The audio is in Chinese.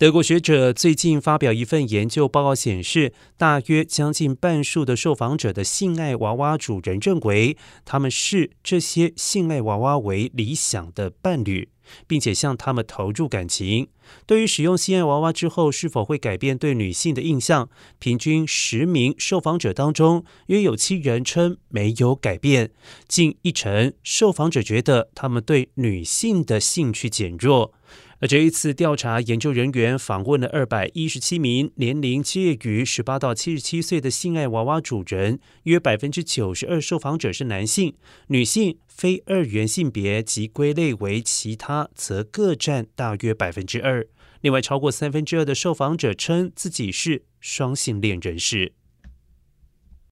德国学者最近发表一份研究报告，显示，大约将近半数的受访者的性爱娃娃主人认为，他们视这些性爱娃娃为理想的伴侣，并且向他们投入感情。对于使用性爱娃娃之后是否会改变对女性的印象，平均十名受访者当中，约有七人称没有改变，近一成受访者觉得他们对女性的兴趣减弱。而这一次调查，研究人员访问了二百一十七名年龄介于十八到七十七岁的性爱娃娃主人，约百分之九十二受访者是男性，女性、非二元性别及归类为其他，则各占大约百分之二。另外，超过三分之二的受访者称自己是双性恋人士。